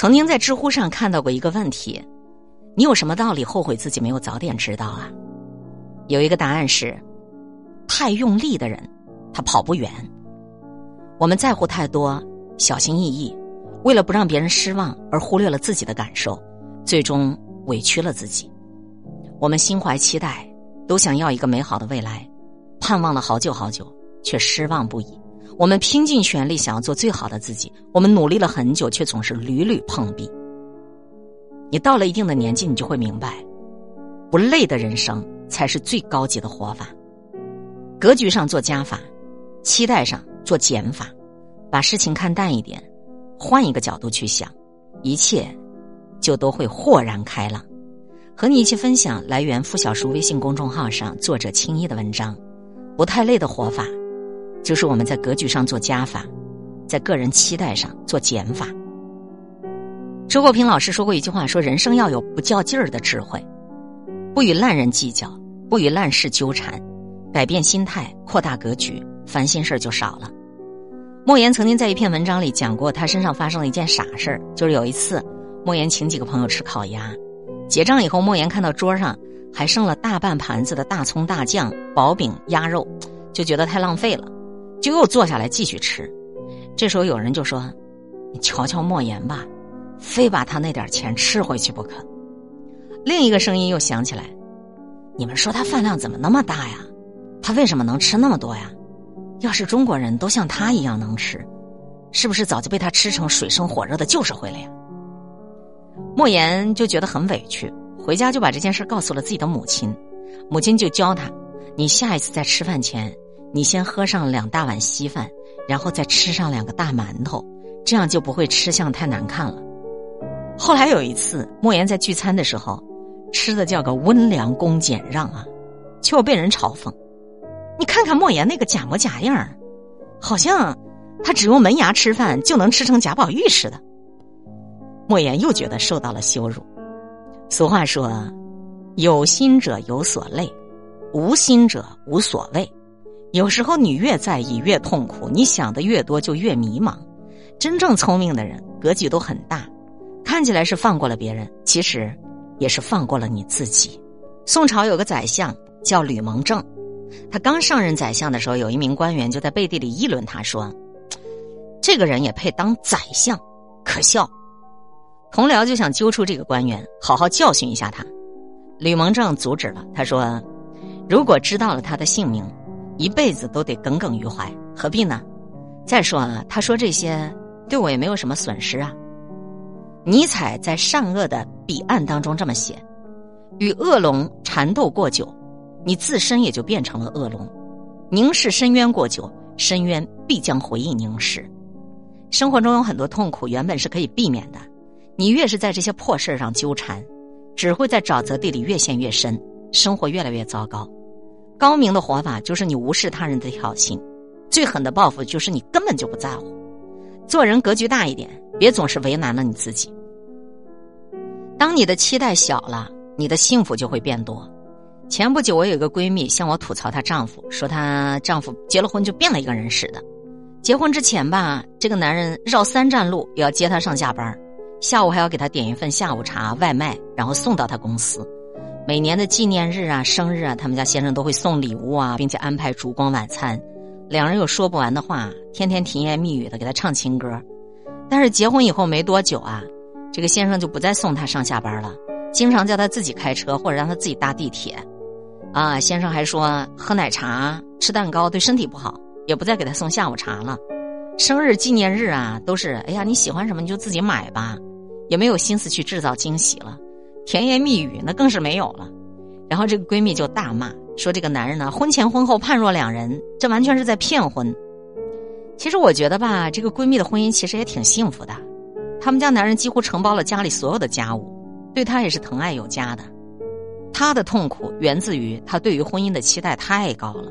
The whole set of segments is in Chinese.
曾经在知乎上看到过一个问题：你有什么道理后悔自己没有早点知道啊？有一个答案是：太用力的人，他跑不远。我们在乎太多，小心翼翼，为了不让别人失望而忽略了自己的感受，最终委屈了自己。我们心怀期待，都想要一个美好的未来，盼望了好久好久，却失望不已。我们拼尽全力想要做最好的自己，我们努力了很久，却总是屡屡碰壁。你到了一定的年纪，你就会明白，不累的人生才是最高级的活法。格局上做加法，期待上做减法，把事情看淡一点，换一个角度去想，一切就都会豁然开朗。和你一起分享来源付小叔微信公众号上作者青衣的文章，不太累的活法。就是我们在格局上做加法，在个人期待上做减法。周国平老师说过一句话：说人生要有不较劲儿的智慧，不与烂人计较，不与烂事纠缠，改变心态，扩大格局，烦心事儿就少了。莫言曾经在一篇文章里讲过，他身上发生了一件傻事儿，就是有一次，莫言请几个朋友吃烤鸭，结账以后，莫言看到桌上还剩了大半盘子的大葱、大酱、薄饼、鸭肉，就觉得太浪费了。就又坐下来继续吃，这时候有人就说：“你瞧瞧莫言吧，非把他那点钱吃回去不可。”另一个声音又响起来：“你们说他饭量怎么那么大呀？他为什么能吃那么多呀？要是中国人都像他一样能吃，是不是早就被他吃成水深火热的旧社会了呀？”莫言就觉得很委屈，回家就把这件事告诉了自己的母亲，母亲就教他：“你下一次在吃饭前。”你先喝上两大碗稀饭，然后再吃上两个大馒头，这样就不会吃相太难看了。后来有一次，莫言在聚餐的时候，吃的叫个温良恭俭让啊，却又被人嘲讽。你看看莫言那个假模假样好像他只用门牙吃饭就能吃成贾宝玉似的。莫言又觉得受到了羞辱。俗话说：“有心者有所累，无心者无所谓。”有时候你越在意越痛苦，你想的越多就越迷茫。真正聪明的人格局都很大，看起来是放过了别人，其实也是放过了你自己。宋朝有个宰相叫吕蒙正，他刚上任宰相的时候，有一名官员就在背地里议论他说：“这个人也配当宰相，可笑。”同僚就想揪出这个官员，好好教训一下他。吕蒙正阻止了，他说：“如果知道了他的姓名。”一辈子都得耿耿于怀，何必呢？再说啊，他说这些对我也没有什么损失啊。尼采在《善恶的彼岸》当中这么写：与恶龙缠斗过久，你自身也就变成了恶龙；凝视深渊过久，深渊必将回应凝视。生活中有很多痛苦原本是可以避免的，你越是在这些破事上纠缠，只会在沼泽地里越陷越深，生活越来越糟糕。高明的活法就是你无视他人的挑衅，最狠的报复就是你根本就不在乎。做人格局大一点，别总是为难了你自己。当你的期待小了，你的幸福就会变多。前不久，我有一个闺蜜向我吐槽她丈夫，说她丈夫结了婚就变了一个人似的。结婚之前吧，这个男人绕三站路也要接她上下班，下午还要给她点一份下午茶外卖，然后送到她公司。每年的纪念日啊、生日啊，他们家先生都会送礼物啊，并且安排烛光晚餐。两人有说不完的话，天天甜言蜜语的给他唱情歌。但是结婚以后没多久啊，这个先生就不再送她上下班了，经常叫她自己开车或者让她自己搭地铁。啊，先生还说喝奶茶、吃蛋糕对身体不好，也不再给她送下午茶了。生日纪念日啊，都是哎呀你喜欢什么你就自己买吧，也没有心思去制造惊喜了。甜言蜜语那更是没有了，然后这个闺蜜就大骂说：“这个男人呢，婚前婚后判若两人，这完全是在骗婚。”其实我觉得吧，这个闺蜜的婚姻其实也挺幸福的，他们家男人几乎承包了家里所有的家务，对她也是疼爱有加的。她的痛苦源自于她对于婚姻的期待太高了，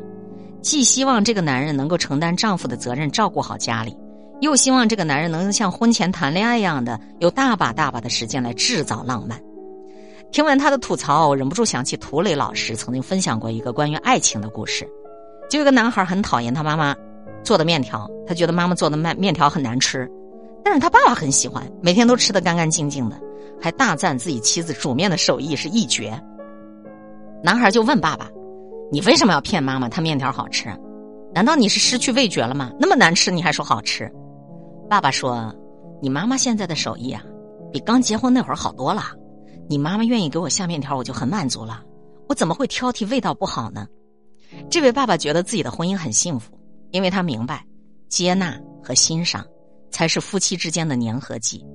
既希望这个男人能够承担丈夫的责任，照顾好家里，又希望这个男人能像婚前谈恋爱一样的，有大把大把的时间来制造浪漫。听完他的吐槽，我忍不住想起涂磊老师曾经分享过一个关于爱情的故事。就有个男孩很讨厌他妈妈做的面条，他觉得妈妈做的面面条很难吃，但是他爸爸很喜欢，每天都吃的干干净净的，还大赞自己妻子煮面的手艺是一绝。男孩就问爸爸：“你为什么要骗妈妈？她面条好吃？难道你是失去味觉了吗？那么难吃你还说好吃？”爸爸说：“你妈妈现在的手艺啊，比刚结婚那会儿好多了。你妈妈愿意给我下面条，我就很满足了。我怎么会挑剔味道不好呢？”这位爸爸觉得自己的婚姻很幸福，因为他明白，接纳和欣赏。才是夫妻之间的粘合剂。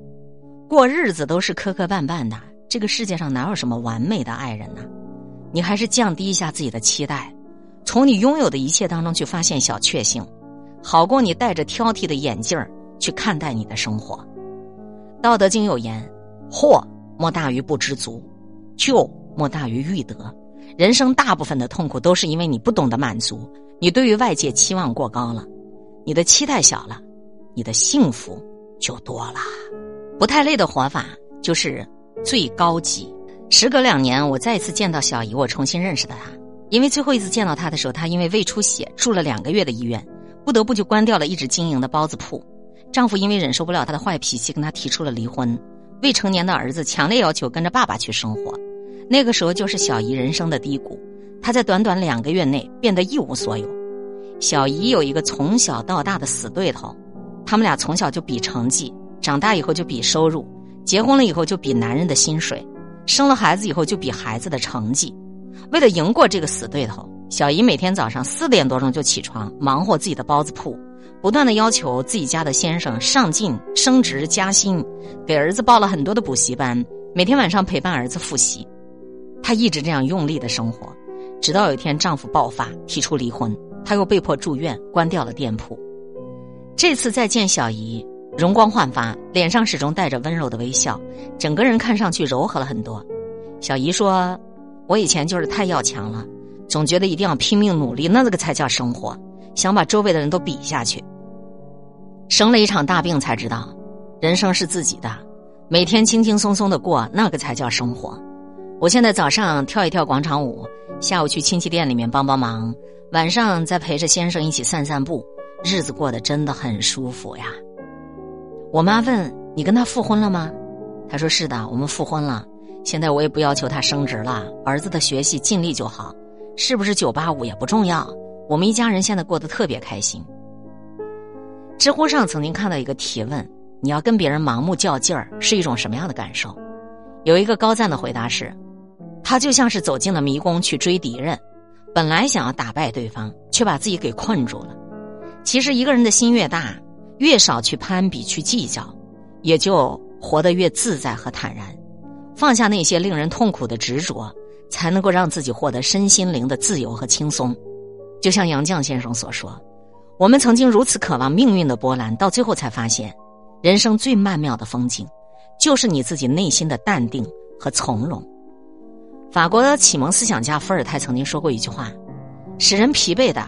过日子都是磕磕绊绊的，这个世界上哪有什么完美的爱人呢？你还是降低一下自己的期待，从你拥有的一切当中去发现小确幸，好过你戴着挑剔的眼镜去看待你的生活。道德经有言：“祸莫大于不知足，救莫大于欲得。”人生大部分的痛苦都是因为你不懂得满足，你对于外界期望过高了，你的期待小了。你的幸福就多了，不太累的活法就是最高级。时隔两年，我再次见到小姨，我重新认识的她。因为最后一次见到她的时候，她因为胃出血住了两个月的医院，不得不就关掉了一直经营的包子铺。丈夫因为忍受不了她的坏脾气，跟她提出了离婚。未成年的儿子强烈要求跟着爸爸去生活。那个时候就是小姨人生的低谷，她在短短两个月内变得一无所有。小姨有一个从小到大的死对头。他们俩从小就比成绩，长大以后就比收入，结婚了以后就比男人的薪水，生了孩子以后就比孩子的成绩。为了赢过这个死对头，小姨每天早上四点多钟就起床，忙活自己的包子铺，不断的要求自己家的先生上进、升职、加薪，给儿子报了很多的补习班，每天晚上陪伴儿子复习。她一直这样用力的生活，直到有一天丈夫爆发，提出离婚，她又被迫住院，关掉了店铺。这次再见小姨，容光焕发，脸上始终带着温柔的微笑，整个人看上去柔和了很多。小姨说：“我以前就是太要强了，总觉得一定要拼命努力，那个才叫生活，想把周围的人都比下去。生了一场大病才知道，人生是自己的，每天轻轻松松的过，那个才叫生活。我现在早上跳一跳广场舞，下午去亲戚店里面帮帮忙，晚上再陪着先生一起散散步。”日子过得真的很舒服呀。我妈问你跟他复婚了吗？他说是的，我们复婚了。现在我也不要求他升职了，儿子的学习尽力就好，是不是九八五也不重要。我们一家人现在过得特别开心。知乎上曾经看到一个提问：你要跟别人盲目较劲儿是一种什么样的感受？有一个高赞的回答是：他就像是走进了迷宫去追敌人，本来想要打败对方，却把自己给困住了。其实，一个人的心越大，越少去攀比、去计较，也就活得越自在和坦然。放下那些令人痛苦的执着，才能够让自己获得身心灵的自由和轻松。就像杨绛先生所说：“我们曾经如此渴望命运的波澜，到最后才发现，人生最曼妙的风景，就是你自己内心的淡定和从容。”法国的启蒙思想家伏尔泰曾经说过一句话：“使人疲惫的，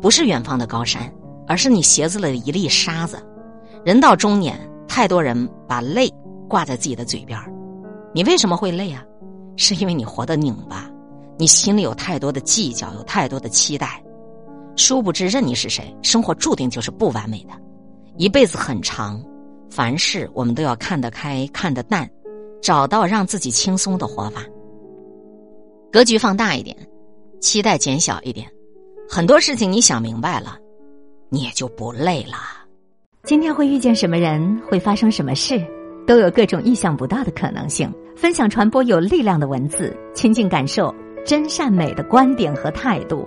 不是远方的高山。”而是你鞋子里的一粒沙子。人到中年，太多人把累挂在自己的嘴边你为什么会累啊？是因为你活得拧巴，你心里有太多的计较，有太多的期待。殊不知，任你是谁，生活注定就是不完美的。一辈子很长，凡事我们都要看得开，看得淡，找到让自己轻松的活法。格局放大一点，期待减小一点，很多事情你想明白了。你也就不累了。今天会遇见什么人，会发生什么事，都有各种意想不到的可能性。分享传播有力量的文字，亲近感受真善美的观点和态度。